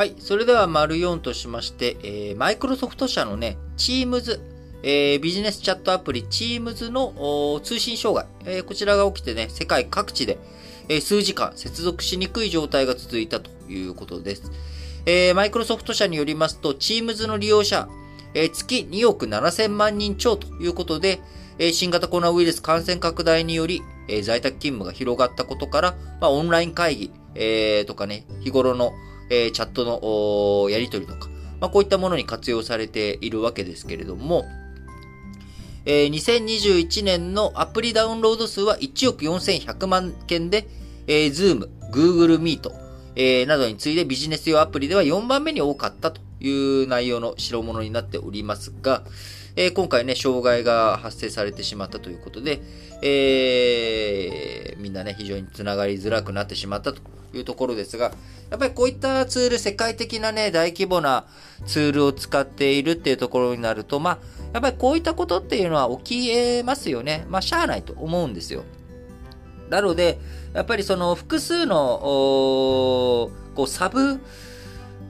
はい。それでは、丸4としまして、えー、マイクロソフト社のね、Teams、えー、ビジネスチャットアプリ Teams の通信障害、えー、こちらが起きてね、世界各地で、えー、数時間接続しにくい状態が続いたということです。えー、マイクロソフト社によりますと、Teams の利用者、えー、月2億7000万人超ということで、えー、新型コロナウイルス感染拡大により、えー、在宅勤務が広がったことから、まあ、オンライン会議、えー、とかね、日頃の、え、チャットのやり取りとか、まあ、こういったものに活用されているわけですけれども、えー、2021年のアプリダウンロード数は1億4100万件で、えー、Zoom、Google Meet、えー、などに次いでビジネス用アプリでは4番目に多かったという内容の代物になっておりますが、えー、今回ね、障害が発生されてしまったということで、えー、みんなね、非常につながりづらくなってしまったというところですが、やっぱりこういったツール、世界的なね、大規模なツールを使っているっていうところになると、まあ、やっぱりこういったことっていうのは起きえますよね。まあ、しゃあないと思うんですよ。なので、やっぱりその複数の、こう、サブ、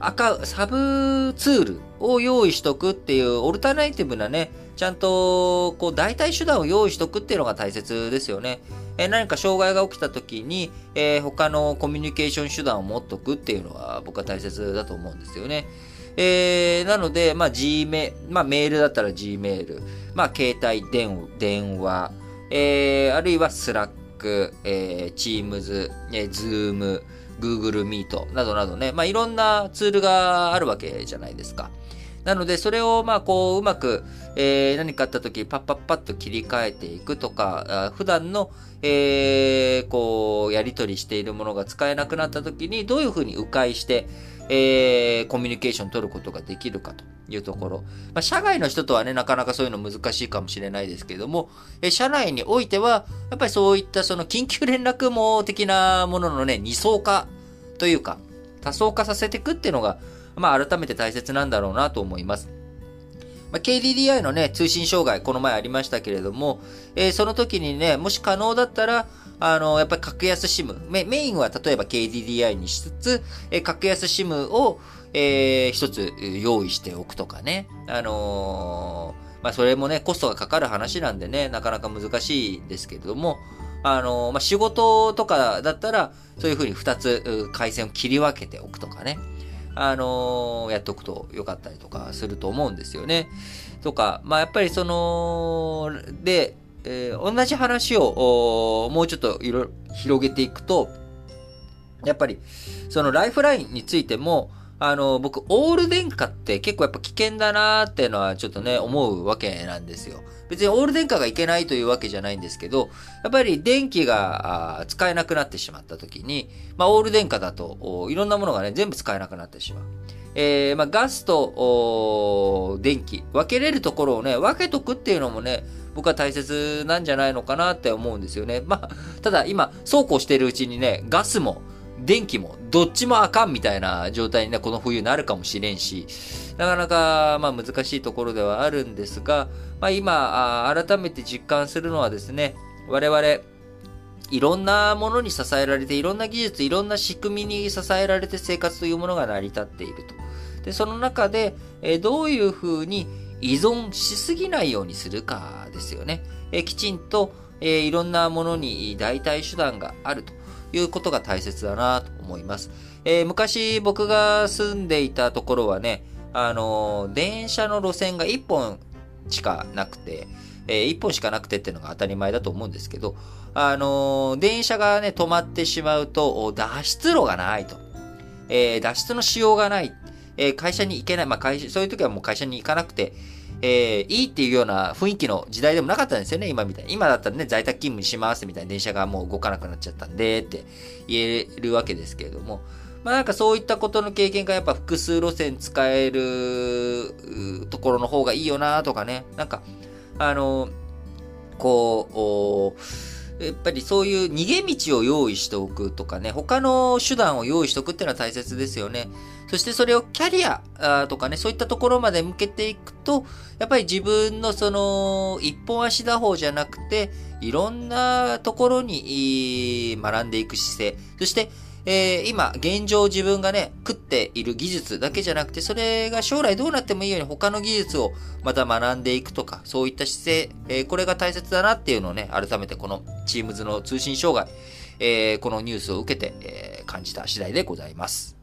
赤、サブツールを用意しとくっていうオルタナイティブなね、ちゃんと、こう、代替手段を用意しとくっていうのが大切ですよね。え何か障害が起きた時に、えー、他のコミュニケーション手段を持っとくっていうのは僕は大切だと思うんですよね。えー、なので、まあ、G メ、まあ、メールだったら G メール、まあ、携帯電電話、えー、あるいは Slack、えー、Teams、えー、Zoom、Google Meet などなどね、まあ、いろんなツールがあるわけじゃないですか。なので、それを、まあ、こう、うまく、えー、何かあった時、パッパッパッと切り替えていくとか、普段の、えー、こう、やり取りしているものが使えなくなった時に、どういうふうに迂回して、えー、コミュニケーション取ることができるかというところ。まあ、社外の人とはね、なかなかそういうの難しいかもしれないですけれども、え社内においては、やっぱりそういったその緊急連絡網的なもののね、二層化というか、多層化させていくっていうのが、まあ、改めて大切なんだろうなと思います。まあ、KDDI のね、通信障害、この前ありましたけれども、えー、その時にね、もし可能だったら、あの、やっぱり格安 SIM、メインは例えば KDDI にしつつ、え、格安 SIM を、えー、一つ用意しておくとかね。あのー、まあ、それもね、コストがかかる話なんでね、なかなか難しいですけれども、あの、まあ、仕事とかだったら、そういうふうに二つ回線を切り分けておくとかね。あの、やっとくとよかったりとかすると思うんですよね。とか、まあ、やっぱりその、で、えー、同じ話をもうちょっといろいろ広げていくと、やっぱり、そのライフラインについても、あの、僕、オール電化って結構やっぱ危険だなーっていうのはちょっとね、思うわけなんですよ。別にオール電化がいけないというわけじゃないんですけど、やっぱり電気が使えなくなってしまった時に、まあ、オール電化だと、いろんなものがね、全部使えなくなってしまう。えー、まあ、ガスと、電気、分けれるところをね、分けとくっていうのもね、僕は大切なんじゃないのかなって思うんですよね。まあ、ただ今、そうこうしてるうちにね、ガスも、電気も、どっちもあかんみたいな状態にね、この冬なるかもしれんし、なかなか、まあ難しいところではあるんですが、まあ今、改めて実感するのはですね、我々、いろんなものに支えられて、いろんな技術、いろんな仕組みに支えられて生活というものが成り立っていると。で、その中で、えどういうふうに依存しすぎないようにするかですよね。えきちんと、えいろんなものに代替手段があるということが大切だなと思います。えー、昔僕が住んでいたところはね、あのー、電車の路線が1本しかなくて、えー、1本しかなくてっていうのが当たり前だと思うんですけど、あのー、電車がね、止まってしまうと、脱出路がないと。えー、脱出のしようがない。えー、会社に行けない。まあ、会社、そういう時はもう会社に行かなくて、えー、いいっていうような雰囲気の時代でもなかったんですよね、今みたいに。今だったらね、在宅勤務にしますみたいな電車がもう動かなくなっちゃったんで、って言えるわけですけれども、まあなんかそういったことの経験がやっぱ複数路線使えるところの方がいいよなとかね、なんか、あの、こう、やっぱりそういう逃げ道を用意しておくとかね、他の手段を用意しておくっていうのは大切ですよね。そしてそれをキャリアとかね、そういったところまで向けていくと、やっぱり自分のその、一本足打法じゃなくて、いろんなところに学んでいく姿勢、そして、えー、今、現状自分がね、食っている技術だけじゃなくて、それが将来どうなってもいいように他の技術をまた学んでいくとか、そういった姿勢、えー、これが大切だなっていうのをね、改めてこの Teams の通信障害、えー、このニュースを受けて、え、感じた次第でございます。